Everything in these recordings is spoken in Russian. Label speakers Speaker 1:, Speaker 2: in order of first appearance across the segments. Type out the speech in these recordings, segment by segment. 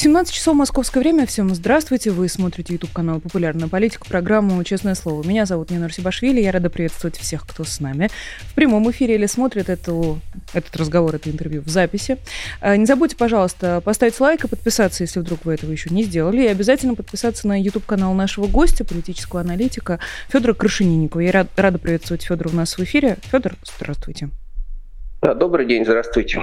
Speaker 1: 17 часов московское время. Всем здравствуйте. Вы смотрите YouTube канал «Популярная политика», программу «Честное слово». Меня зовут Нина Русибашвили. Я рада приветствовать всех, кто с нами в прямом эфире или смотрит эту, этот разговор, это интервью в записи. А, не забудьте, пожалуйста, поставить лайк и подписаться, если вдруг вы этого еще не сделали. И обязательно подписаться на YouTube канал нашего гостя, политического аналитика Федора Крашенинникова. Я рада приветствовать Федора у нас в эфире. Федор, здравствуйте.
Speaker 2: Да, добрый день, здравствуйте.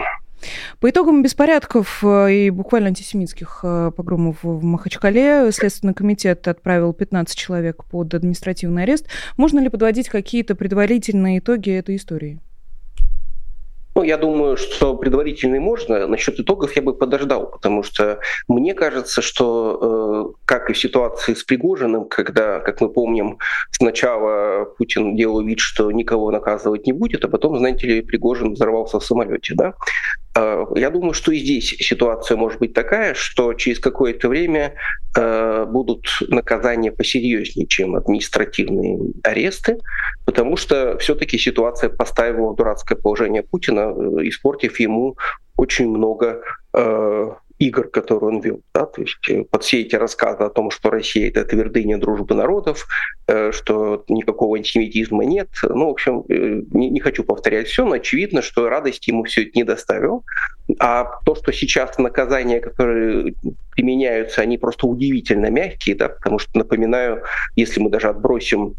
Speaker 1: По итогам беспорядков э, и буквально антисемитских э, погромов в Махачкале Следственный комитет отправил 15 человек под административный арест. Можно ли подводить какие-то предварительные итоги этой истории?
Speaker 2: Ну, я думаю, что предварительный можно. Насчет итогов я бы подождал, потому что мне кажется, что э, как и в ситуации с Пригожиным, когда, как мы помним, сначала Путин делал вид, что никого наказывать не будет, а потом, знаете ли, Пригожин взорвался в самолете, да? Э, я думаю, что и здесь ситуация может быть такая, что через какое-то время э, будут наказания посерьезнее, чем административные аресты, потому что все-таки ситуация поставила дурацкое положение Путина, э, испортив ему очень много игр, которые он вел. Да? То есть э, под все эти рассказы о том, что Россия — это твердыня дружбы народов, э, что никакого антисемитизма нет. Ну, в общем, э, не, не хочу повторять все, но очевидно, что радости ему все это не доставил. А то, что сейчас наказания, которые применяются, они просто удивительно мягкие, да, потому что, напоминаю, если мы даже отбросим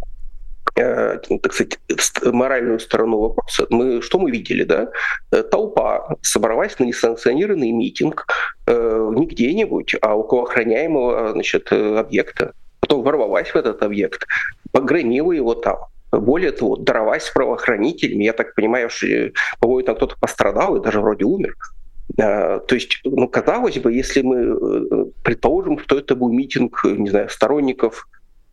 Speaker 2: Э, так сказать, моральную сторону вопроса, мы, что мы видели, да? Э, толпа собралась на несанкционированный митинг э, не где-нибудь, а около охраняемого значит, объекта. Потом ворвалась в этот объект, погромила его там. Более того, дралась с правоохранителями. Я так понимаю, что, по-моему, там кто-то пострадал и даже вроде умер. То есть, ну, казалось бы, если мы предположим, что это был митинг, не знаю, сторонников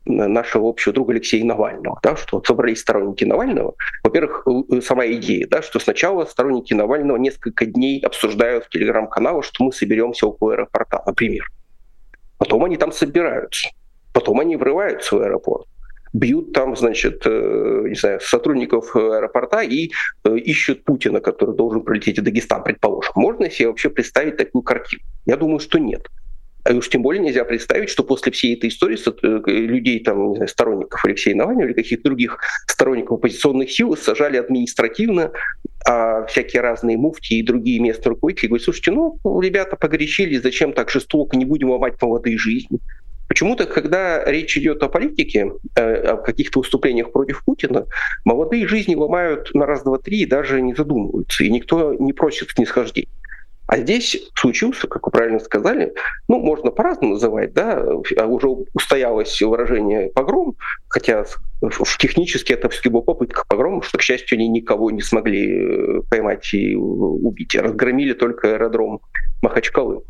Speaker 2: нашего общего друга Алексея Навального, да, что вот собрались сторонники Навального. Во-первых, сама идея, да, что сначала сторонники Навального несколько дней обсуждают в телеграм-каналах, что мы соберемся около аэропорта, например. Потом они там собираются, потом они врываются в аэропорт, бьют там, значит, э, не знаю, сотрудников аэропорта и э, ищут Путина, который должен прилететь в Дагестан, предположим. Можно себе вообще представить такую картину? Я думаю, что нет. А уж тем более нельзя представить, что после всей этой истории э, людей, там, не знаю, сторонников Алексея Навального или каких-то других сторонников оппозиционных сил сажали административно, а всякие разные муфти и другие местные руководители говорят, слушайте, ну, ребята погорячили, зачем так жестоко, не будем ломать молодые жизни. Почему-то, когда речь идет о политике, э, о каких-то выступлениях против Путина, молодые жизни ломают на раз, два, три и даже не задумываются, и никто не просит снисхождения. А здесь случился, как вы правильно сказали, ну, можно по-разному называть, да, а уже устоялось выражение «погром», хотя технически это все-таки попытка погрома, что, к счастью, они никого не смогли э, поймать и убить. Разгромили только аэродром Махачкалы.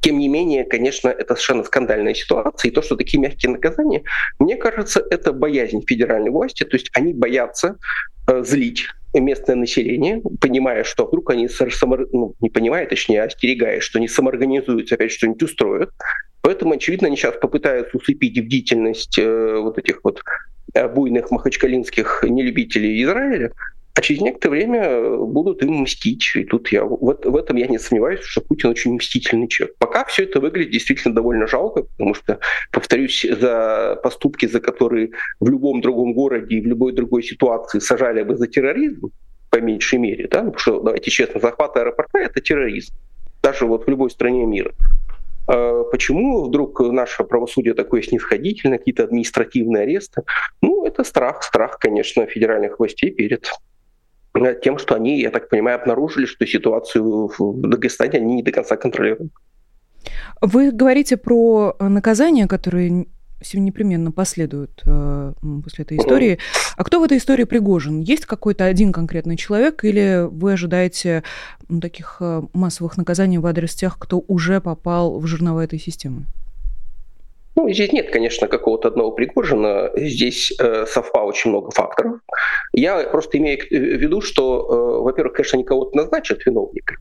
Speaker 2: Тем не менее, конечно, это совершенно скандальная ситуация. И то, что такие мягкие наказания, мне кажется, это боязнь федеральной власти. То есть они боятся э, злить местное население, понимая, что вдруг они само, ну, не понимая, точнее, остерегаясь, что они самоорганизуются, опять что-нибудь устроят. Поэтому, очевидно, они сейчас попытаются усыпить бдительность э, вот этих вот э, буйных махачкалинских нелюбителей Израиля, а через некоторое время э, будут им мстить. И тут я в, в этом я не сомневаюсь, что Путин очень мстительный человек. Пока все это выглядит действительно довольно жалко, потому что, повторюсь, за поступки, за которые в любом другом городе и в любой другой ситуации сажали бы за терроризм, по меньшей мере, да, ну, потому что, давайте честно, захват аэропорта — это терроризм, даже вот в любой стране мира. А почему вдруг наше правосудие такое снисходительное, какие-то административные аресты? Ну, это страх, страх, конечно, федеральных властей перед тем, что они, я так понимаю, обнаружили, что ситуацию в Дагестане они не до конца контролируют.
Speaker 1: Вы говорите про наказания, которые непременно последуют э, после этой истории. А кто в этой истории Пригожин? Есть какой-то один конкретный человек или вы ожидаете ну, таких э, массовых наказаний в адрес тех, кто уже попал в жернова этой системы?
Speaker 2: Ну, здесь нет, конечно, какого-то одного Пригожина. Здесь э, совпало очень много факторов. Я просто имею в виду, что, э, во-первых, конечно, они кого-то назначат виновника.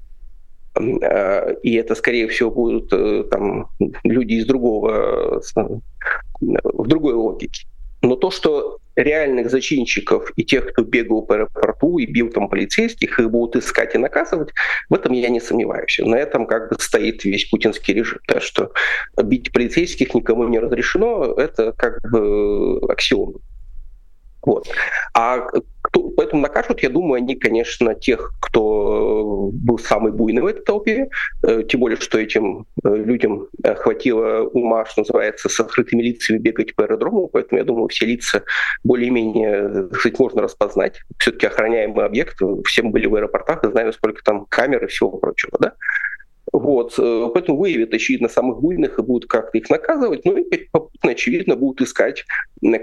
Speaker 2: Э, и это, скорее всего, будут э, там, люди из другого в другой логике. Но то, что реальных зачинщиков и тех, кто бегал по аэропорту и бил там полицейских, их будут искать и наказывать, в этом я не сомневаюсь. На этом как бы стоит весь путинский режим. Так что бить полицейских никому не разрешено, это как бы аксиом. Вот. А кто, поэтому накажут, я думаю, они, конечно, тех, кто был самый буйный в этой толпе, э, тем более, что этим э, людям хватило ума, что называется, с открытыми лицами бегать по аэродрому, поэтому, я думаю, все лица более-менее, кстати, можно распознать. Все-таки охраняемый объект, все мы были в аэропортах и знаем, сколько там камер и всего прочего, да? Вот. Э, поэтому выявят, очевидно, самых буйных и будут как-то их наказывать. Ну и попутно, очевидно, будут искать,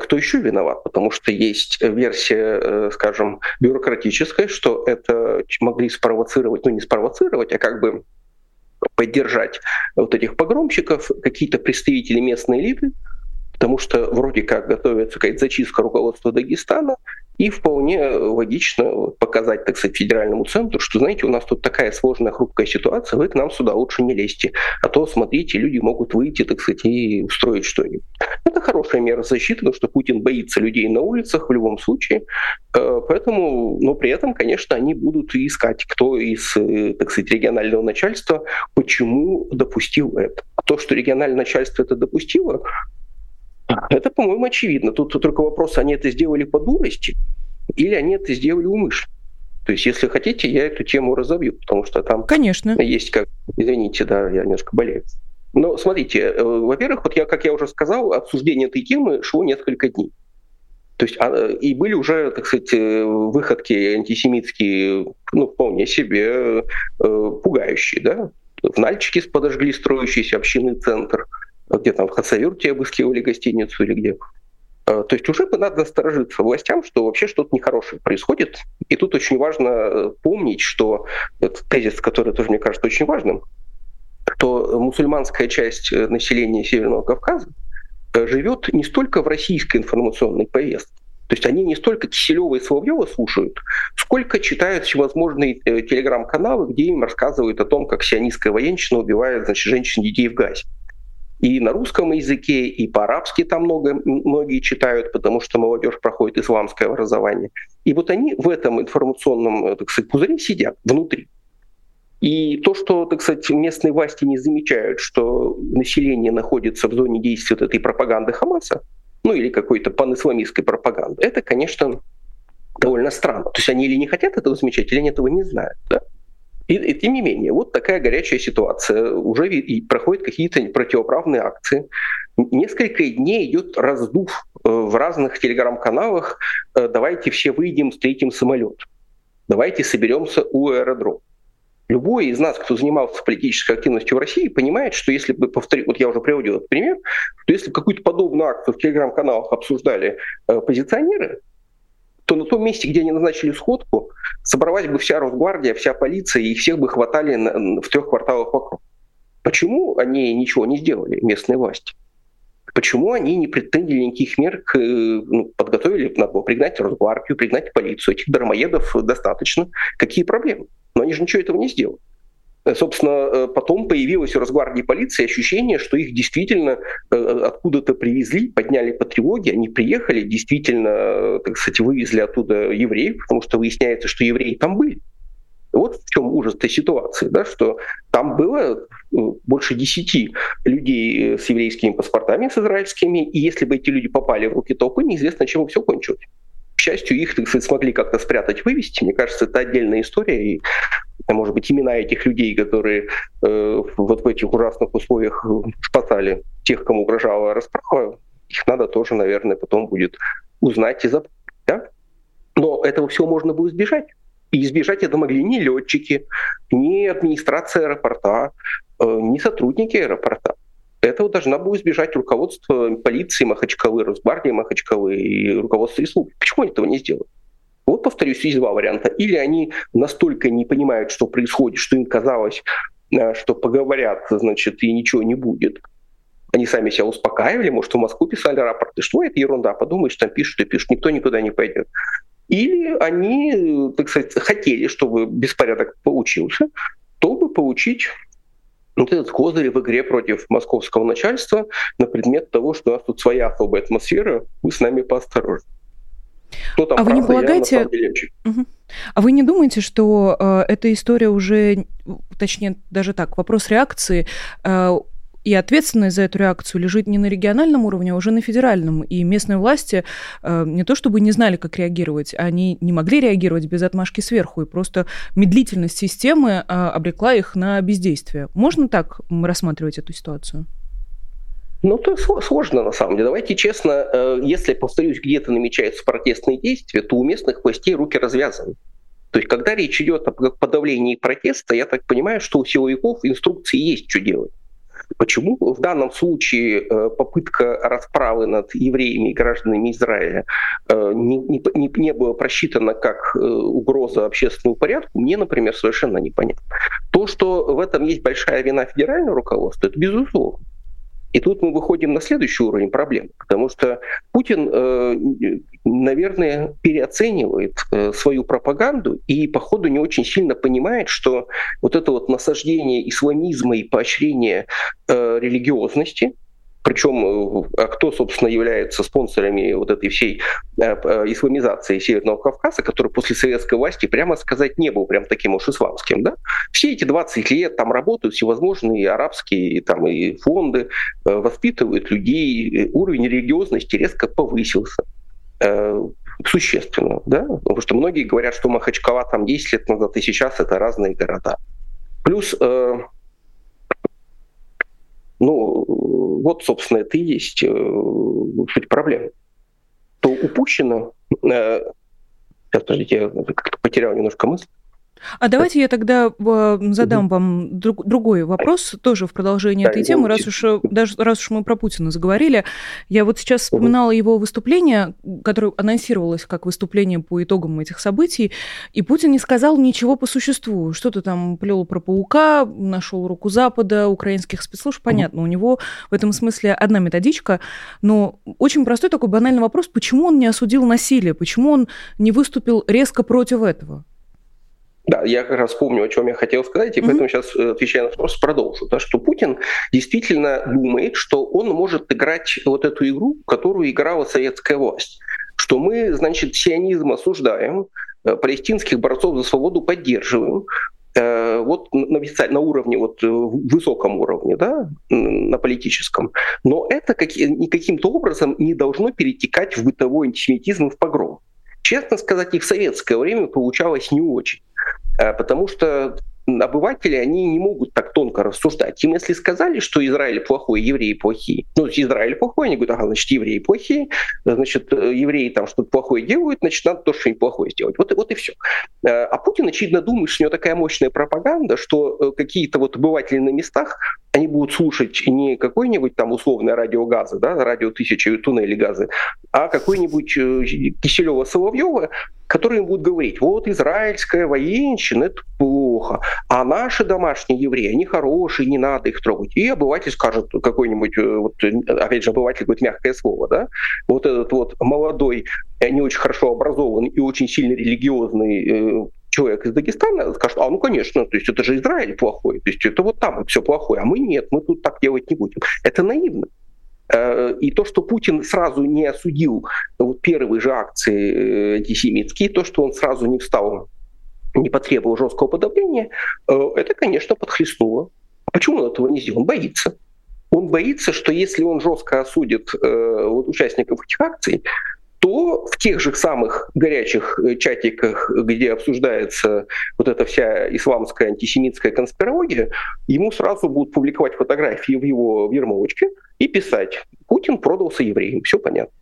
Speaker 2: кто еще виноват. Потому что есть версия, э, скажем, бюрократическая, что это могли спровоцировать, ну не спровоцировать, а как бы поддержать вот этих погромщиков, какие-то представители местной элиты, потому что вроде как готовится какая-то зачистка руководства Дагестана, и вполне логично показать, так сказать, федеральному центру, что, знаете, у нас тут такая сложная, хрупкая ситуация, вы к нам сюда лучше не лезьте, а то, смотрите, люди могут выйти, так сказать, и устроить что-нибудь. Это хорошая мера защиты, потому что Путин боится людей на улицах в любом случае, э, поэтому, но при этом, конечно, они будут искать, кто из, э, так сказать, регионального начальства почему допустил это. А то, что региональное начальство это допустило, это, по-моему, очевидно. Тут, тут только вопрос, они это сделали по дурости или они это сделали умышленно. То есть, если хотите, я эту тему разобью, потому что там
Speaker 1: Конечно.
Speaker 2: есть как... Извините, да, я немножко болею. Но смотрите, э, во-первых, вот я, как я уже сказал, обсуждение этой темы шло несколько дней. То есть а, и были уже, так сказать, э, выходки антисемитские, ну, вполне себе э, пугающие, да. В Нальчике подожгли строящийся общинный центр – где там в Хацавюрте обыскивали гостиницу или где. А, то есть уже бы надо насторожиться властям, что вообще что-то нехорошее происходит. И тут очень важно э, помнить, что этот тезис, который тоже мне кажется очень важным, что мусульманская часть э, населения Северного Кавказа э, живет не столько в российской информационной повестке, то есть они не столько Киселева и Соловьева слушают, сколько читают всевозможные телеграм-каналы, где им рассказывают о том, как сионистская военщина убивает значит, женщин и детей в Газе и на русском языке, и по-арабски там много, многие читают, потому что молодежь проходит исламское образование. И вот они в этом информационном, э, так сказать, пузыре сидят внутри. И то, что, так сказать, местные власти не замечают, что население находится в зоне действия вот этой пропаганды Хамаса, ну или какой-то панисламистской пропаганды, это, конечно, довольно странно. То есть они или не хотят этого замечать, или они этого не знают. Да? И, и тем не менее, вот такая горячая ситуация. Уже и проходят какие-то противоправные акции. Несколько дней идет раздув э, в разных телеграм-каналах. Э, давайте все выйдем, встретим самолет. Давайте соберемся у аэродрома. Любой из нас, кто занимался политической активностью в России, понимает, что если бы, повтори, вот я уже приводил этот пример, что если бы какую-то подобную акцию в телеграм-каналах обсуждали э, позиционеры, то на том месте, где они назначили сходку, собралась бы вся Росгвардия, вся полиция, и всех бы хватали на, в трех кварталах вокруг. Почему они ничего не сделали, местные власти? Почему они не предприняли никаких мер, к, ну, подготовили, надо было пригнать Росгвардию, пригнать полицию, этих дармоедов достаточно. Какие проблемы? Но они же ничего этого не сделали. Э, собственно, э, потом появилось у Росгвардии полиции ощущение, что их действительно э, откуда-то привезли, подняли по тревоге, они приехали, действительно, так сказать, вывезли оттуда евреев, потому что выясняется, что евреи там были. Вот в чем ужас этой ситуации, да, что там было больше десяти людей с еврейскими паспортами, с израильскими, и если бы эти люди попали в руки толпы, неизвестно, чем бы все кончилось. Счастью, их, так сказать, смогли как-то спрятать, вывести. Мне кажется, это отдельная история, и может быть, имена этих людей, которые э, вот в этих ужасных условиях спасали тех, кому угрожала расправа, их надо тоже, наверное, потом будет узнать и запомнить. Да? Но этого всего можно было избежать. И избежать это могли ни летчики, ни администрация аэропорта, э, ни сотрудники аэропорта. Этого должна была избежать руководство полиции Махачкалы, Росгвардии Махачкалы и руководство республики. Почему они этого не сделали? Вот, повторюсь, есть два варианта. Или они настолько не понимают, что происходит, что им казалось, э, что поговорят, значит, и ничего не будет. Они сами себя успокаивали, может, в Москву писали рапорты, что это ерунда, подумаешь, там пишут и пишут, никто никуда не пойдет. Или они, так сказать, хотели, чтобы беспорядок получился, чтобы получить вот этот козырь в игре против московского начальства на предмет того, что у нас тут своя особая атмосфера, вы с нами поосторожнее.
Speaker 1: Кто там а правда, вы не полагаете... Я, угу. А вы не думаете, что э, эта история уже, точнее, даже так, вопрос реакции э, и ответственность за эту реакцию лежит не на региональном уровне, а уже на федеральном. И местные власти э, не то чтобы не знали, как реагировать, они не могли реагировать без отмашки сверху, и просто медлительность системы э, обрекла их на бездействие. Можно так рассматривать эту ситуацию?
Speaker 2: Ну, это сложно на самом деле. Давайте честно, э, если, повторюсь, где-то намечаются протестные действия, то у местных властей руки развязаны. То есть, когда речь идет о подавлении протеста, я так понимаю, что у силовиков инструкции есть, что делать. Почему в данном случае э, попытка расправы над евреями и гражданами Израиля э, не, не, не была просчитана как э, угроза общественному порядку, мне, например, совершенно непонятно. То, что в этом есть большая вина федерального руководства, это безусловно. И тут мы выходим на следующий уровень проблем, потому что Путин, э, наверное, переоценивает э, свою пропаганду и, походу, не очень сильно понимает, что вот это вот насаждение исламизма и поощрение э, религиозности – причем, э, а кто, собственно, является спонсорами вот этой всей э, э, исламизации Северного Кавказа, который после советской власти, прямо сказать, не был прям таким уж исламским, да? Все эти 20 лет там работают всевозможные арабские там, и фонды, воспитывают людей, уровень религиозности резко повысился существенно, да, потому что многие говорят, что Махачкала там 10 лет назад и сейчас это разные города. Плюс ну, вот, собственно, это и есть э, суть проблемы. То упущено... Э, сейчас, подождите, я как-то потерял немножко мысль.
Speaker 1: А давайте я тогда э, задам вам друг, другой вопрос, тоже в продолжении да, этой темы, раз уж, э, даже, раз уж мы про Путина заговорили. Я вот сейчас вспоминала его выступление, которое анонсировалось как выступление по итогам этих событий, и Путин не сказал ничего по существу. Что-то там плел про паука, нашел руку Запада, украинских спецслужб. Понятно, у него в этом смысле одна методичка, но очень простой такой банальный вопрос, почему он не осудил насилие, почему он не выступил резко против этого?
Speaker 2: Да, я как раз помню, о чем я хотел сказать, и mm-hmm. поэтому сейчас, э, отвечая на вопрос, продолжу. Да, что Путин действительно думает, что он может играть вот эту игру, которую играла советская власть. Что мы, значит, сионизм осуждаем, э, палестинских борцов за свободу поддерживаем, э, вот на, на уровне, вот высоком уровне, да, на политическом. Но это как, никаким-то образом не должно перетекать в бытовой антисемитизм и в погром. Честно сказать, и в советское время получалось не очень. Э, потому что обыватели, они не могут так тонко рассуждать. Им если сказали, что Израиль плохой, евреи плохие, ну, Израиль плохой, они говорят, ага, значит, евреи плохие, значит, э, евреи там что-то плохое делают, значит, надо то, что-нибудь плохое сделать. Вот, вот и все. Э, а Путин, очевидно, думает, что у него такая мощная пропаганда, что какие-то вот обыватели на местах, они будут слушать не какой-нибудь там условное радио газа, да, радио тысячи туннели газы, а какой-нибудь Киселева-Соловьева, которые им будут говорить, вот израильская военщина, это плохо, а наши домашние евреи, они хорошие, не надо их трогать. И обыватель скажет какой-нибудь, э, вот, опять же, обыватель говорит мягкое слово, да, вот этот вот молодой, э, не очень хорошо образованный и очень сильно религиозный э, человек из Дагестана скажет, а ну конечно, то есть это же Израиль плохой, то есть это вот там все плохое, а мы нет, мы тут так делать не будем. Это наивно. Э, и то, что Путин сразу не осудил первые же акции э, антисемитские, то, что он сразу не встал, не потребовал жесткого подавления, э, это, конечно, подхлестнуло. А почему он этого не сделал? Он боится. Он боится, что если он жестко осудит вот, участников этих акций, то в тех же самых горячих чатиках, где обсуждается вот эта вся исламская антисемитская конспирология, ему сразу будут публиковать фотографии в его вермовочке – и писать «Путин продался евреям». Все понятно.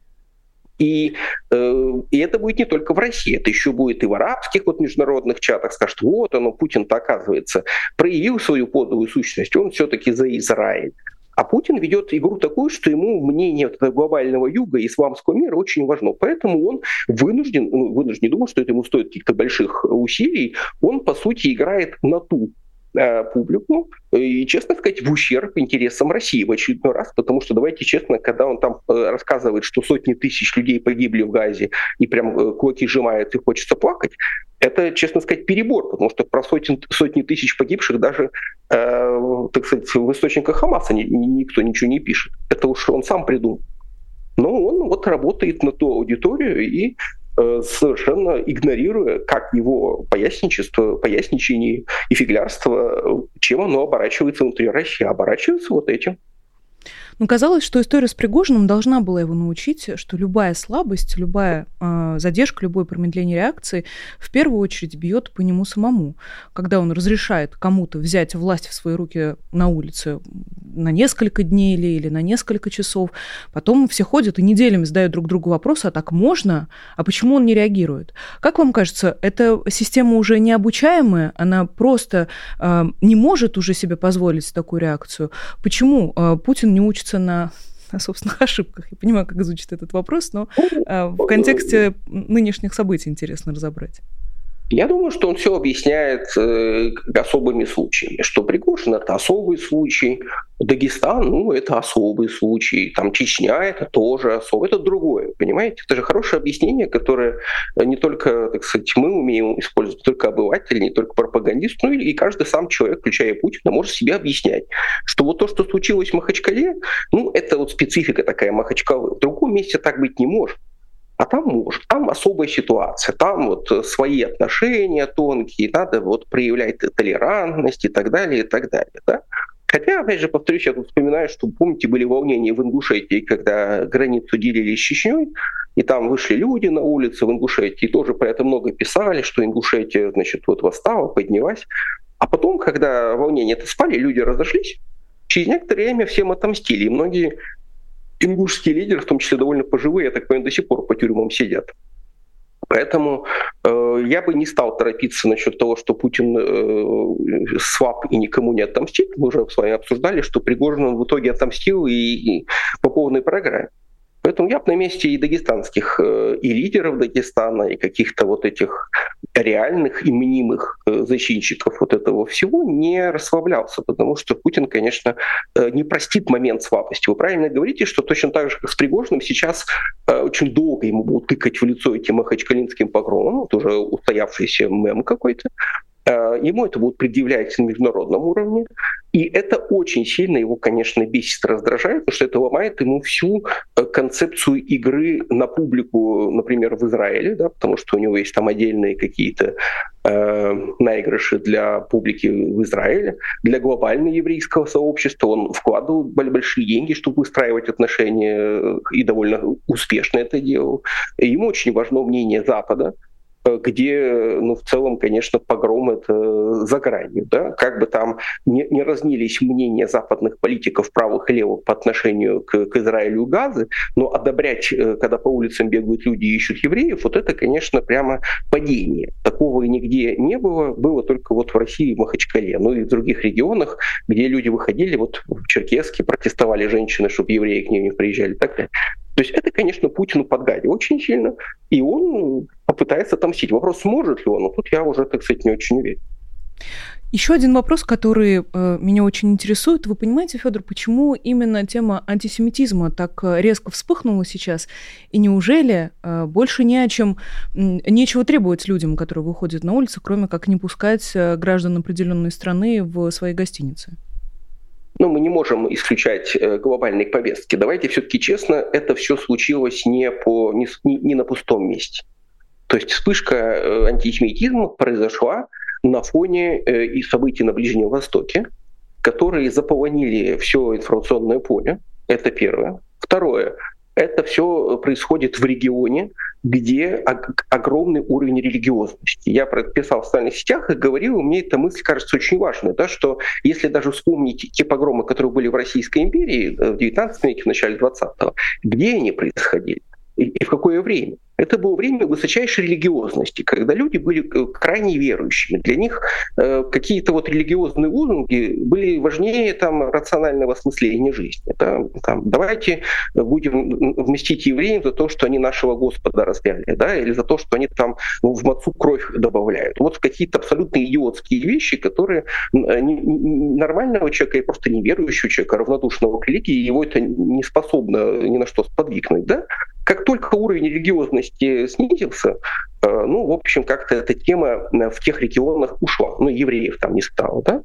Speaker 2: И, э, и это будет не только в России, это еще будет и в арабских вот международных чатах. Скажут, вот оно, Путин-то, оказывается, проявил свою подлую сущность, он все-таки за Израиль. А Путин ведет игру такую, что ему мнение вот глобального юга и исламского мира очень важно. Поэтому он вынужден, ну, вынужден, не думаю, что это ему стоит каких-то больших усилий, он, по сути, играет на ту Э, публику и, честно сказать, в ущерб интересам России в очередной раз, потому что, давайте честно, когда он там э, рассказывает, что сотни тысяч людей погибли в Газе и прям э, кулаки сжимает и хочется плакать, это, честно сказать, перебор, потому что про сотни, сотни тысяч погибших даже, э, так сказать, в источниках Хамаса ни, никто ничего не пишет. Это уж он сам придумал. Но он вот работает на ту аудиторию и э, совершенно игнорируя, как его поясничество, поясничение и фиглярство, чем оно оборачивается внутри России. Оборачивается вот этим.
Speaker 1: Но казалось, что история с Пригожиным должна была его научить, что любая слабость, любая э, задержка, любое промедление реакции в первую очередь бьет по нему самому. Когда он разрешает кому-то взять власть в свои руки на улице на несколько дней или, или на несколько часов, потом все ходят и неделями задают друг другу вопросы, а так можно? А почему он не реагирует? Как вам кажется, эта система уже необучаемая, она просто э, не может уже себе позволить такую реакцию? Почему э, Путин не учится учится на на собственных ошибках. Я понимаю, как звучит этот вопрос, но э, в контексте нынешних событий интересно разобрать.
Speaker 2: Я думаю, что он все объясняет э, особыми случаями, что Пригожин это особый случай, Дагестан, ну, это особый случай, там Чечня это тоже особый, это другое, понимаете? Это же хорошее объяснение, которое не только, так сказать, мы умеем использовать, не только обыватель, не только пропагандист, ну и каждый сам человек, включая Путина, может себе объяснять, что вот то, что случилось в Махачкале, ну, это вот специфика такая Махачкалы. В другом месте так быть не может. А там может, там особая ситуация, там вот э, свои отношения тонкие, надо вот проявлять толерантность и так далее, и так далее. Да? Хотя, опять же, повторюсь, я тут вспоминаю, что, помните, были волнения в Ингушетии, когда границу делили с Чечней, и там вышли люди на улицы в Ингушетии, и тоже про это много писали, что Ингушетия, значит, вот восстала, поднялась. А потом, когда волнения это спали, люди разошлись, через некоторое время всем отомстили, и многие ингушские лидеры, в том числе довольно пожилые, я так понимаю, до сих пор по тюрьмам сидят. Поэтому э, я бы не стал торопиться насчет того, что Путин э, свап и никому не отомстит. Мы уже с вами обсуждали, что Пригожин он в итоге отомстил и, и по полной программе. Поэтому я бы на месте и дагестанских, э, и лидеров Дагестана, и каких-то вот этих реальных и мнимых э, защитников вот этого всего не расслаблялся, потому что Путин, конечно, э, не простит момент слабости. Вы правильно говорите, что точно так же, как с Пригожиным, сейчас очень долго ему будут тыкать в лицо этим махачкалинским погромом, вот уже устоявшийся мем какой-то, ему это будут предъявлять на международном уровне. И это очень сильно его, конечно, бесит, раздражает, потому что это ломает ему всю э, концепцию игры на публику, например, в Израиле, да, потому что у него есть там отдельные какие-то э, наигрыши для публики в Израиле, для глобального еврейского сообщества. Он вкладывал большие деньги, чтобы выстраивать отношения, э, и довольно успешно это делал. Ему очень важно мнение Запада, где, ну, в целом, конечно, погром это за гранью, да, как бы там не, не разнились мнения западных политиков правых и левых по отношению к, к Израилю и Газы, но одобрять, э, когда по улицам бегают люди и ищут евреев, вот это, конечно, прямо падение. Такого и нигде не было, было только вот в России, в Махачкале, ну и в других регионах, где люди выходили, вот в Черкеске протестовали женщины, чтобы евреи к ним не приезжали, так. То есть это, конечно, Путину подгадил очень сильно, и он попытается отомстить. Вопрос, сможет ли он, но тут я уже, так сказать, не очень уверен.
Speaker 1: Еще один вопрос, который э, меня очень интересует. Вы понимаете, Федор, почему именно тема антисемитизма так резко вспыхнула сейчас? И неужели э, больше не о чем, нечего требовать людям, которые выходят на улицу, кроме как не пускать э, граждан определенной страны в свои гостиницы?
Speaker 2: Ну, мы не можем исключать э, глобальной повестки. Давайте все-таки честно, это все случилось не, по, не, не на пустом месте. То есть вспышка э, антисемитизма произошла на фоне э, и событий на Ближнем Востоке, которые заполонили все информационное поле. Это первое. Второе это все происходит в регионе, где огромный уровень религиозности. Я писал в социальных сетях и говорил, мне эта мысль кажется очень важной, да, что если даже вспомнить те погромы, которые были в Российской империи э, в 19 веке, в начале 20-го, где они происходили и в какое время? Это было время высочайшей религиозности, когда люди были крайне верующими. Для них э, какие-то вот религиозные лозунги были важнее там, рационального осмысления жизни. Да? Там, давайте будем вместить евреям за то, что они нашего Господа распяли, да? или за то, что они там в мацу кровь добавляют. Вот какие-то абсолютно идиотские вещи, которые э, нормального человека и просто неверующего человека, равнодушного к религии, его это не способно ни на что сподвигнуть. Да? Как только уровень религиозности снизился, ну, в общем, как-то эта тема в тех регионах ушла. Ну, евреев там не стало, да?